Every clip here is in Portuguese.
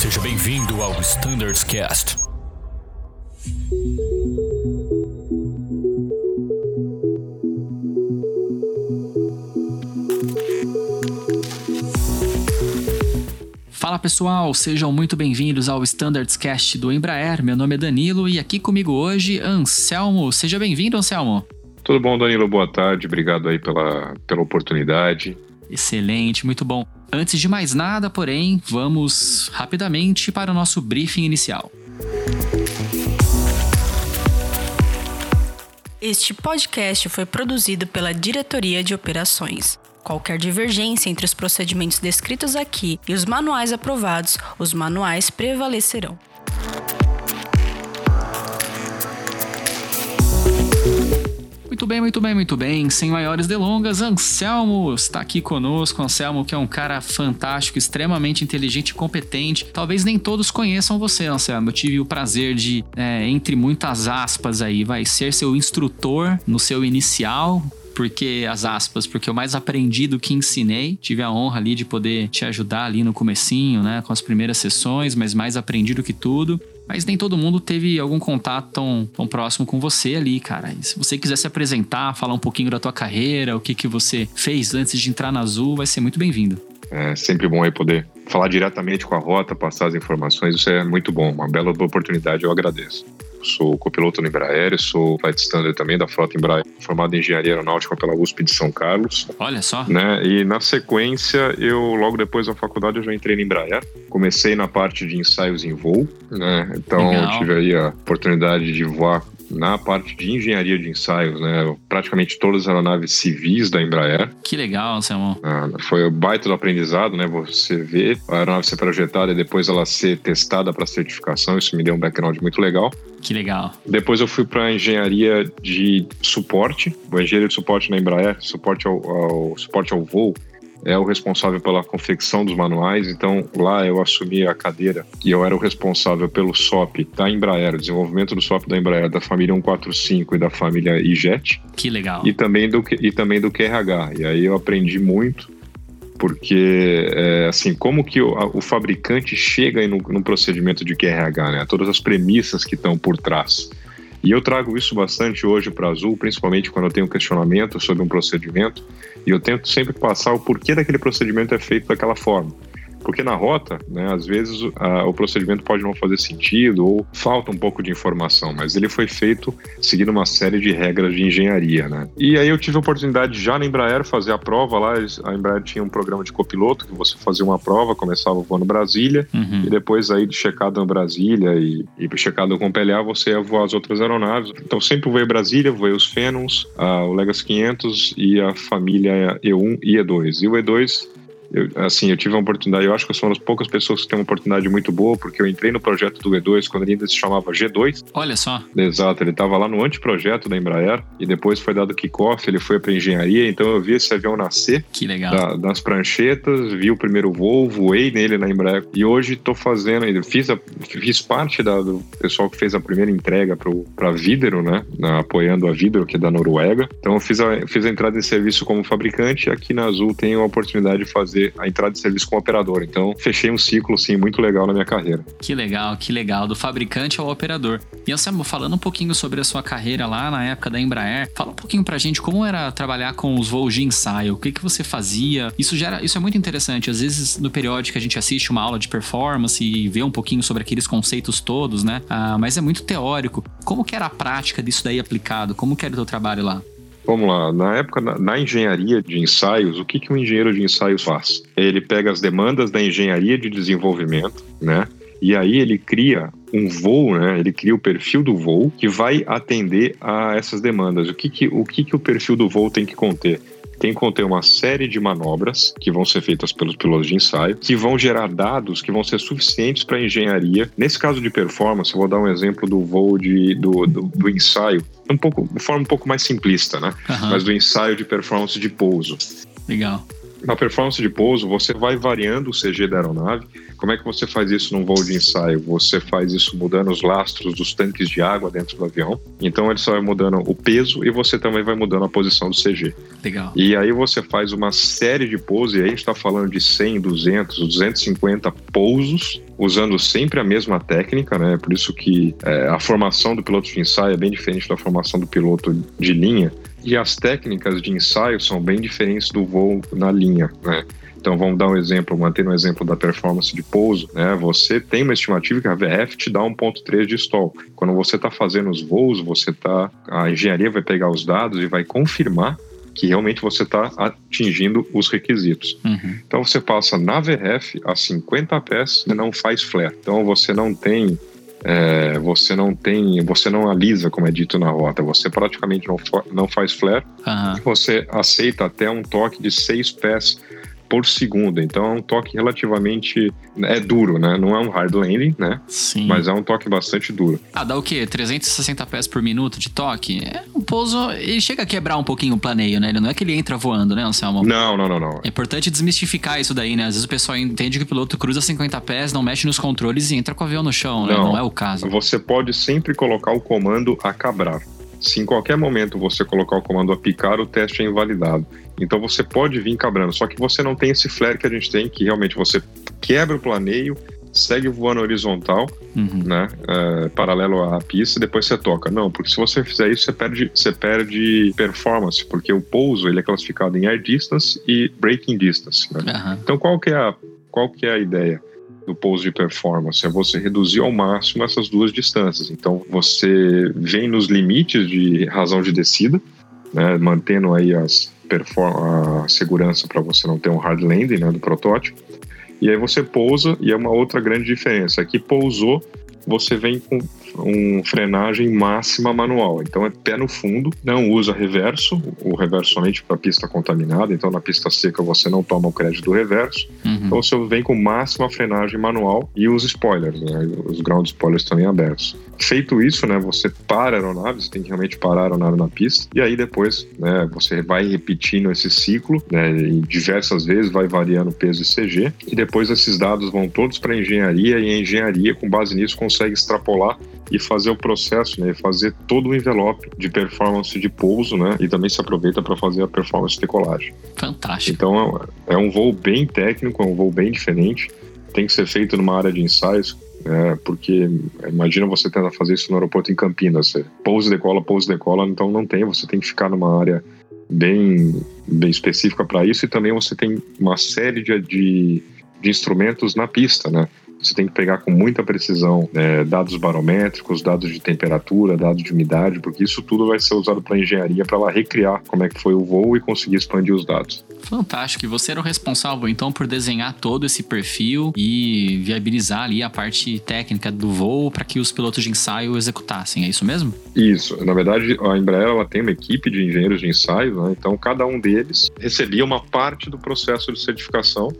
Seja bem-vindo ao Standards Cast. Fala pessoal, sejam muito bem-vindos ao Standards Cast do Embraer. Meu nome é Danilo e aqui comigo hoje Anselmo. Seja bem-vindo, Anselmo. Tudo bom, Danilo? Boa tarde. Obrigado aí pela, pela oportunidade. Excelente, muito bom. Antes de mais nada, porém, vamos rapidamente para o nosso briefing inicial. Este podcast foi produzido pela Diretoria de Operações. Qualquer divergência entre os procedimentos descritos aqui e os manuais aprovados, os manuais prevalecerão. Muito bem, muito bem, muito bem. Sem maiores delongas, Anselmo está aqui conosco. Anselmo, que é um cara fantástico, extremamente inteligente e competente. Talvez nem todos conheçam você, Anselmo. Eu tive o prazer de, é, entre muitas aspas aí, vai ser seu instrutor no seu inicial, porque as aspas, porque eu mais aprendi do que ensinei. Tive a honra ali de poder te ajudar ali no comecinho, né, com as primeiras sessões, mas mais aprendi do que tudo. Mas nem todo mundo teve algum contato tão, tão próximo com você ali, cara. E se você quiser se apresentar, falar um pouquinho da tua carreira, o que, que você fez antes de entrar na Azul, vai ser muito bem-vindo. É sempre bom aí poder falar diretamente com a rota, passar as informações, isso é muito bom, uma bela oportunidade, eu agradeço. Sou copiloto no Embraer, sou flight standard também da frota Embraer, formado em engenharia aeronáutica pela USP de São Carlos. Olha só. Né? E na sequência, eu logo depois da faculdade eu já entrei no Embraer. Comecei na parte de ensaios em voo, né? Então Legal. eu tive aí a oportunidade de voar na parte de engenharia de ensaios, né? Praticamente todas as aeronaves civis da Embraer. Que legal, Anselmo. Ah, foi o baita do aprendizado, né? Você vê a aeronave ser projetada e depois ela ser testada para certificação. Isso me deu um background muito legal. Que legal. Depois eu fui para engenharia de suporte, engenheiro de suporte na Embraer, suporte ao, ao- suporte ao voo. É o responsável pela confecção dos manuais, então lá eu assumi a cadeira e eu era o responsável pelo SOP da Embraer, o desenvolvimento do SOP da Embraer, da família 145 e da família iJet Que legal. e também do e também do QRH. E aí eu aprendi muito porque é, assim como que o, a- o fabricante chega no, no procedimento de QRH, né? Todas as premissas que estão por trás. E eu trago isso bastante hoje para Azul, principalmente quando eu tenho questionamento sobre um procedimento, e eu tento sempre passar o porquê daquele procedimento é feito daquela forma. Porque na rota, né, às vezes a- o procedimento pode não fazer sentido ou falta um pouco de informação, mas ele foi feito seguindo uma série de regras de engenharia, né? E aí eu tive a oportunidade já na Embraer fazer a prova lá, a Embraer tinha um programa de copiloto que você fazia uma prova, começava voando Brasília, Uhum. e depois aí de checado em Brasília e, e checado com PLA, você ia voar as outras aeronaves. Então sempre voei Brasília, voei os Phenons, a- o Legacy 500 e a família E1 e E2. E o E2 eu, assim, eu tive uma oportunidade, eu acho que eu sou uma das poucas pessoas que tem uma oportunidade muito boa, porque eu entrei no projeto do E2 quando ele ainda se chamava G2. Olha só. Exato, ele estava lá no anteprojeto da Embraer e depois foi dado kickoff, ele foi para engenharia, então eu vi esse avião nascer Que legal. da- das pranchetas, vi o primeiro voo, voei nele na Embraer e hoje estou fazendo, fiz, a- fiz parte da- do pessoal que fez a primeira entrega para Videro, né, apoiando a Videro, que é da Noruega. Então eu fiz a, fiz a entrada em serviço como fabricante e aqui na Azul tenho a oportunidade de fazer a entrada em serviço como operador. Então fechei um ciclo, sim, muito legal na minha carreira. Que legal, que legal. Do fabricante ao operador. E Anselmo, falando um pouquinho sobre a sua carreira lá na época da Embraer, fala um pouquinho pra gente como era trabalhar com os voos de ensaio, o que, que você fazia. Isso gera, isso é muito interessante. Às vezes, no periódico, a gente assiste uma aula de performance e vê um pouquinho sobre aqueles conceitos todos, né? Ah, mas é muito teórico. Como que era a prática disso daí aplicado? Como que era o teu trabalho lá? Vamos lá, na época, na, na engenharia de ensaios, o que, que um engenheiro de ensaios faz? Ele pega as demandas da engenharia de desenvolvimento, né? E aí ele cria um voo, né? Ele cria o perfil do voo que vai atender a essas demandas. O que, que, o, que, que o perfil do voo tem que conter? Tem que conter uma série de manobras que vão ser feitas pelos pilotos de ensaio, que vão gerar dados que vão ser suficientes para a engenharia. Nesse caso de performance, eu vou dar um exemplo do voo de, do, do, do ensaio, um pouco, de forma um pouco mais simplista, né? Aham, mas do ensaio de performance de pouso. Legal. Na performance de pouso, você vai variando o CG da aeronave. Como é que você faz isso num voo de ensaio? Você faz isso mudando os lastros dos tanques de água dentro do avião. Então ele só vai mudando o peso e você também vai mudando a posição do CG. Legal. E aí você faz uma série de pousos, e aí a gente está falando de 100, 200, 250 pousos, usando sempre a mesma técnica, né? Por isso que é, a formação do piloto de ensaio é bem diferente da formação do piloto de linha. E as técnicas de ensaio são bem diferentes do voo na linha, né? Então vamos dar um exemplo, mantendo um exemplo da performance de pouso, né? Você tem uma estimativa que a VF te dá 1.3 de stall. Quando você está fazendo os voos, você tá, a engenharia vai pegar os dados e vai confirmar que realmente você está atingindo os requisitos. Uhum. Então você passa na VRF a 50 pés e não faz flare. Então você não tem é, você não tem, você não alisa, como é dito na rota, você praticamente não, não faz flare, uhum. você aceita até um toque de 6 pés por segundo. Então é um toque relativamente é duro, né? Não é um hard landing, né? Sim. Mas é um toque bastante duro. Ah, dá o quê? 360 pés por minuto de toque? É um pouso. Ele chega a quebrar um pouquinho o planeio, né? Ele não é que ele entra voando, né, Anselmo? Não, não, não, não. É importante desmistificar isso daí, né? Às vezes o pessoal entende que o piloto cruza 50 pés, não mexe nos controles e entra com o avião no chão, né? Não, não é o caso. Você pode sempre colocar o comando a cabrar. Se em qualquer momento você colocar o comando a picar, o teste é invalidado. Então você pode vir cabrando, só que você não tem esse flare que a gente tem, que realmente você quebra o planeio, segue voando horizontal, uhum. né, é, paralelo à pista, e depois você toca. Não, porque se você fizer isso, você perde, você perde performance, porque o pouso ele é classificado em air distance e braking distance. Né? Uhum. Então qual que é a qual que é a ideia? Do pouso de performance, é você reduzir ao máximo essas duas distâncias. Então, você vem nos limites de razão de descida, né, mantendo aí as a segurança para você não ter um hard landing né, do protótipo. E aí você pousa, e é uma outra grande diferença. Aqui pousou, você vem com um frenagem máxima manual. Então é pé no fundo, não usa reverso, o reverso somente para pista contaminada. Então na pista seca você não toma o crédito do reverso. Uhum. Então você vem com máxima frenagem manual e os spoilers, né? os ground spoilers também abertos. Feito isso, né, você para a aeronave, você tem que realmente parar a aeronave na pista, e aí depois né, você vai repetindo esse ciclo, né, e diversas vezes vai variando peso e CG, e depois esses dados vão todos para a engenharia, e a engenharia, com base nisso, consegue extrapolar e fazer o processo, né, fazer todo o envelope de performance de pouso, né, e também se aproveita para fazer a performance de decolagem. Fantástico. Então é um voo bem técnico, é um voo bem diferente, tem que ser feito numa área de ensaios, é, porque imagina você tentar fazer isso no aeroporto em Campinas, você pousa, decola, pousa, decola, então não tem, você tem que ficar numa área bem, bem específica para isso e também você tem uma série de, de, de instrumentos na pista, né? Você tem que pegar com muita precisão né, dados barométricos, dados de temperatura, dados de umidade, porque isso tudo vai ser usado para engenharia para ela recriar como é que foi o voo e conseguir expandir os dados. Fantástico. E você era o responsável então por desenhar todo esse perfil e viabilizar ali a parte técnica do voo para que os pilotos de ensaio executassem. É isso mesmo? Isso. Na verdade, a Embraer ela tem uma equipe de engenheiros de ensaio, né? então cada um deles recebia uma parte do processo de certificação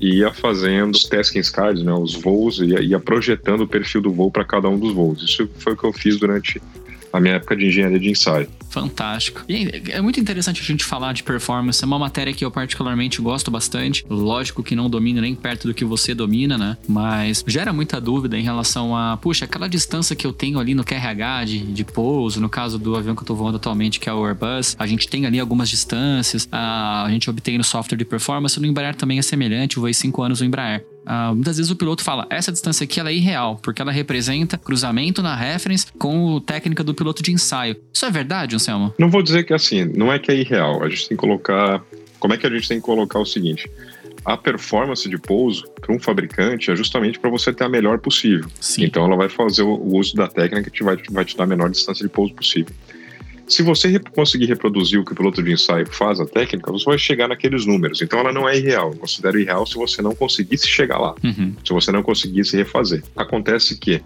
ia fazendo os tasking cards, né, os voos, ia, ia projetando o perfil do voo para cada um dos voos. Isso foi o que eu fiz durante a minha época de engenharia de ensaio. Fantástico. E é muito interessante a gente falar de performance. É uma matéria que eu particularmente gosto bastante. Lógico que não domino nem perto do que você domina, né? Mas gera muita dúvida em relação a, puxa, aquela distância que eu tenho ali no QRH de, de pouso, no caso do avião que eu tô voando atualmente, que é o Airbus, a gente tem ali algumas distâncias, a, a gente obtém no software de performance. No Embraer também é semelhante, eu voei cinco anos no Embraer. Uh, muitas vezes o piloto fala, essa distância aqui ela é irreal, porque ela representa cruzamento na reference com a técnica do piloto de ensaio. Isso é verdade, Anselmo? Não vou dizer que é assim, não é que é irreal. A gente tem que colocar. Como é que a gente tem que colocar o seguinte? A performance de pouso para um fabricante é justamente para você ter a melhor possível. Sim. Então ela vai fazer o uso da técnica que vai, vai te dar a menor distância de pouso possível. Se você conseguir reproduzir o que o piloto de ensaio faz, a técnica, você vai chegar naqueles números. Então ela não é irreal. Eu considero irreal se você não conseguisse chegar lá, uhum. se você não conseguisse refazer. Acontece que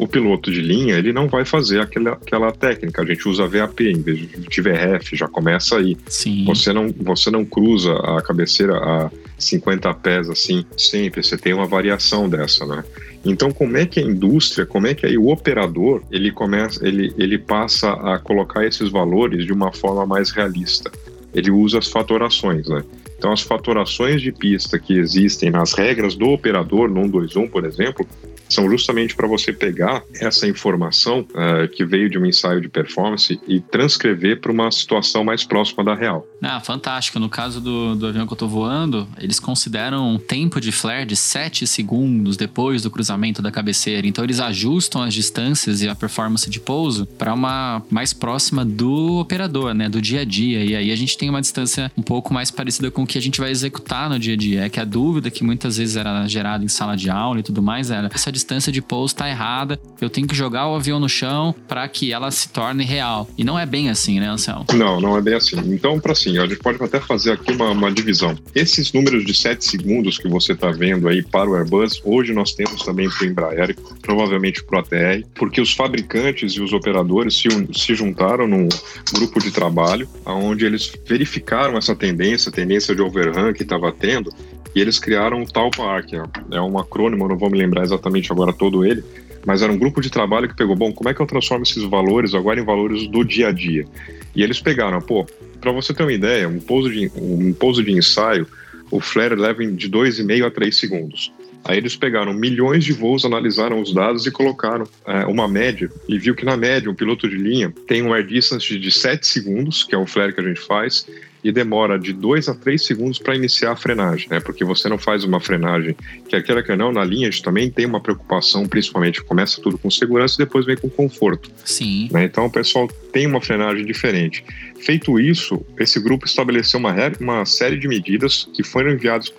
o piloto de linha ele não vai fazer aquela, aquela técnica. A gente usa VAP em vez de VRF, já começa aí. Sim. Você não, você não cruza a cabeceira a 50 pés assim sempre, você tem uma variação dessa, né? Então, como é que a indústria, como é que aí o operador, ele começa, ele, ele passa a colocar esses valores de uma forma mais realista? Ele usa as fatorações, né? Então, as fatorações de pista que existem nas regras do operador, no 121, por exemplo, são justamente para você pegar essa informação uh, que veio de um ensaio de performance e transcrever para uma situação mais próxima da real. Ah, fantástico. No caso do, do avião que eu estou voando, eles consideram um tempo de flare de 7 segundos depois do cruzamento da cabeceira. Então eles ajustam as distâncias e a performance de pouso para uma mais próxima do operador, né, do dia a dia. E aí a gente tem uma distância um pouco mais parecida com o que a gente vai executar no dia a dia. É que a dúvida que muitas vezes era gerada em sala de aula e tudo mais era essa distância de pouso está errada, eu tenho que jogar o avião no chão para que ela se torne real. E não é bem assim, né, Anselmo? Não, não é bem assim. Então, para assim, a gente pode até fazer aqui uma, uma divisão. Esses números de 7 segundos que você está vendo aí para o Airbus, hoje nós temos também para o Embraer, provavelmente para o ATR, porque os fabricantes e os operadores se, se juntaram num grupo de trabalho onde eles verificaram essa tendência, a tendência de overrun que estava tendo, e eles criaram o TALPA que é um acrônimo, não vou me lembrar exatamente agora todo ele, mas era um grupo de trabalho que pegou, bom, como é que eu transformo esses valores agora em valores do dia a dia? E eles pegaram, pô, para você ter uma ideia, um pouso de, um pouso de ensaio, o flare leva de 2,5 a 3 segundos. Aí eles pegaram milhões de voos, analisaram os dados e colocaram é, uma média e viu que na média um piloto de linha tem um air distance de 7 segundos, que é o flare que a gente faz, e demora de 2 a 3 segundos para iniciar a frenagem, né? Porque você não faz uma frenagem, quer queira que não, na linha a gente também tem uma preocupação, principalmente começa tudo com segurança e depois vem com conforto. Sim. Né? Então o pessoal tem uma frenagem diferente. Feito isso, esse grupo estabeleceu uma, uma série de medidas que foram enviadas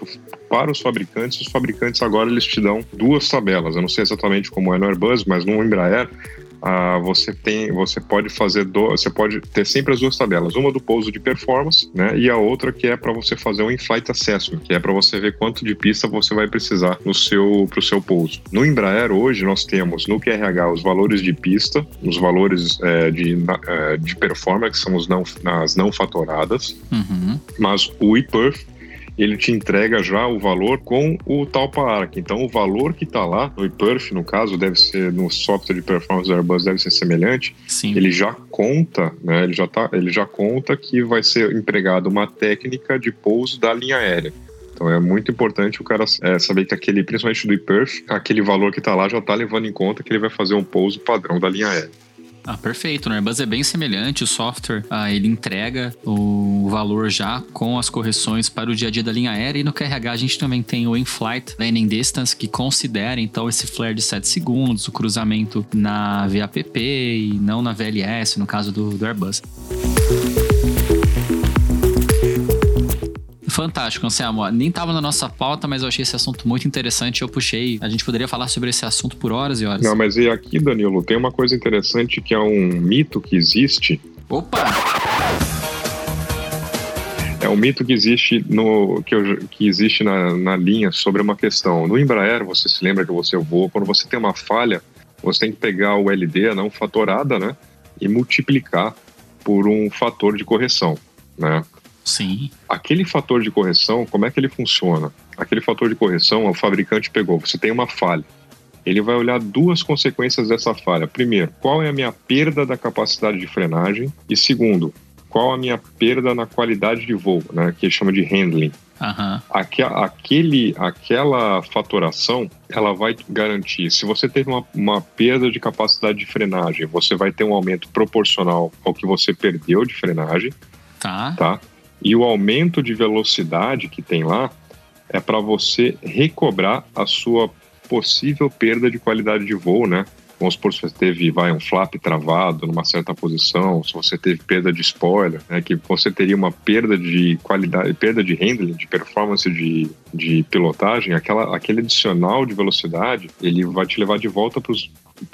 para os fabricantes. Os fabricantes agora eles te dão duas tabelas. Eu não sei exatamente como é no Airbus, mas no Embraer ah, você tem, você pode fazer, do, você pode ter sempre as duas tabelas, uma do pouso de performance, né, e a outra que é para você fazer um in-flight assessment, que é para você ver quanto de pista você vai precisar no seu para o seu pouso. No Embraer hoje nós temos no QRH os valores de pista, os valores é, de, é, de performance que são os não, as não fatoradas, uhum. mas o ePerf ele te entrega já o valor com o Talpa Arc. Então, o valor que está lá, no ePerf, no caso, deve ser no software de performance do Airbus, deve ser semelhante. Sim. Ele já conta, né? Ele já, tá, ele já conta que vai ser empregado uma técnica de pouso da linha aérea. Então é muito importante o cara é, saber que aquele, principalmente do ePerf, aquele valor que está lá já está levando em conta que ele vai fazer um pouso padrão da linha aérea. Ah, perfeito. No Airbus é bem semelhante. O software, ah, ele entrega o valor já com as correções para o dia a dia da linha aérea. E no QRH a gente também tem o in-flight landing distance, que considera então esse flare de 7 segundos, o cruzamento na VAPP e não na VLS, no caso do, do Airbus. Fantástico, Anselmo. Nem estava na nossa pauta, mas eu achei esse assunto muito interessante. Eu puxei. A gente poderia falar sobre esse assunto por horas e horas. Não, mas e aqui, Danilo, tem uma coisa interessante que é um mito que existe. Opa! É um mito que existe no que, eu, que existe na, na linha sobre uma questão. No Embraer, você se lembra que você voa, quando você tem uma falha, você tem que pegar o LD, a não fatorada, né? E multiplicar por um fator de correção, né? Sim. Aquele fator de correção, como é que ele funciona? Aquele fator de correção, o fabricante pegou, você tem uma falha. Ele vai olhar duas consequências dessa falha. Primeiro, qual é a minha perda da capacidade de frenagem? E segundo, qual a minha perda na qualidade de voo, né, que ele chama de handling. Uhum. Aque, aquele, aquela fatoração, ela vai garantir, se você teve uma, uma perda de capacidade de frenagem, você vai ter um aumento proporcional ao que você perdeu de frenagem. Tá. tá? E o aumento de velocidade que tem lá é para você recobrar a sua possível perda de qualidade de voo, né? Vamos supor se você teve vai, um flap travado numa certa posição, se você teve perda de spoiler, né, que você teria uma perda de qualidade, perda de handling, de performance de, de pilotagem, aquela, aquele adicional de velocidade, ele vai te levar de volta para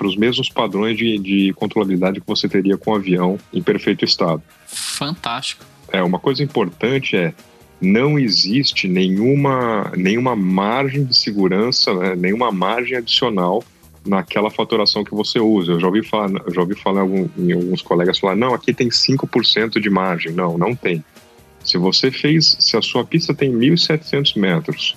os mesmos padrões de, de controlabilidade que você teria com o avião em perfeito estado. Fantástico. É, uma coisa importante é não existe nenhuma, nenhuma margem de segurança, né, nenhuma margem adicional naquela faturação que você usa. Eu já ouvi falar, já ouvi falar em alguns colegas falar, não, aqui tem 5% de margem. Não, não tem. Se você fez, se a sua pista tem 1.700 metros,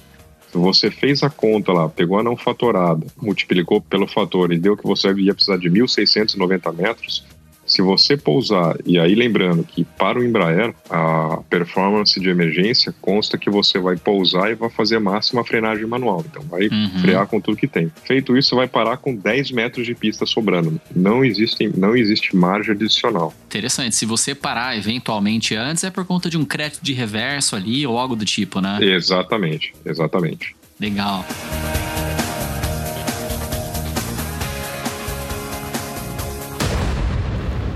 se você fez a conta lá, pegou a não fatorada, multiplicou pelo fator e deu que você ia precisar de 1.690 metros, Se você pousar, e aí lembrando que para o Embraer, a performance de emergência consta que você vai pousar e vai fazer a máxima frenagem manual. Então vai uhum. frear com tudo que tem. Feito isso, vai parar com 10 metros de pista sobrando. Não existe, não existe margem adicional. Interessante. Se você parar eventualmente antes, é por conta de um crédito de reverso ali ou algo do tipo, né? Exatamente, exatamente. Legal.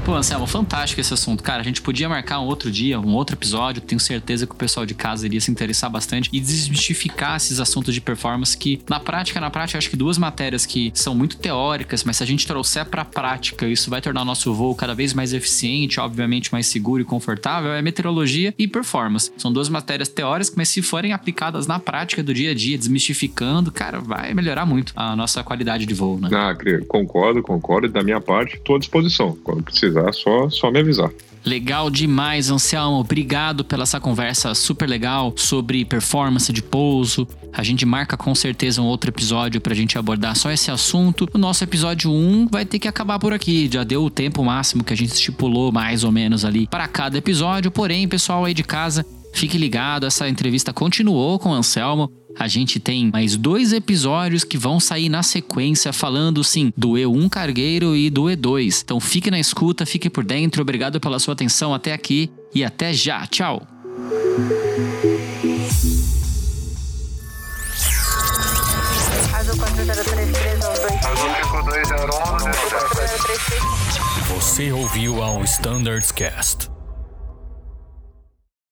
Pô, Anselmo, fantástico esse assunto. Cara, a gente podia marcar um outro dia, um outro episódio. Tenho certeza que o pessoal de casa iria se interessar bastante e desmistificar esses assuntos de performance que, na prática, na prática, acho que duas matérias que são muito teóricas, mas se a gente trouxer pra prática, isso vai tornar o nosso voo cada vez mais eficiente, obviamente mais seguro e confortável, é meteorologia e performance. São duas matérias teóricas, mas se forem aplicadas na prática do dia a dia, desmistificando, cara, vai melhorar muito a nossa qualidade de voo, né? Ah, concordo, concordo. Da minha parte, estou à disposição. Quando precisar precisar, só, só me avisar. Legal demais, Anselmo. Obrigado pela essa conversa super legal sobre performance de pouso. A gente marca com certeza um outro episódio pra gente abordar só esse assunto. O nosso episódio 1 vai ter que acabar por aqui. Já deu o tempo máximo que a gente estipulou mais ou menos ali para cada episódio. Porém, pessoal aí de casa, fique ligado, essa entrevista continuou com o Anselmo. A gente tem mais dois episódios que vão sair na sequência falando sim do E1 Cargueiro e do E2. Então fique na escuta, fique por dentro. Obrigado pela sua atenção até aqui e até já. Tchau. Você ouviu ao Standards Cast.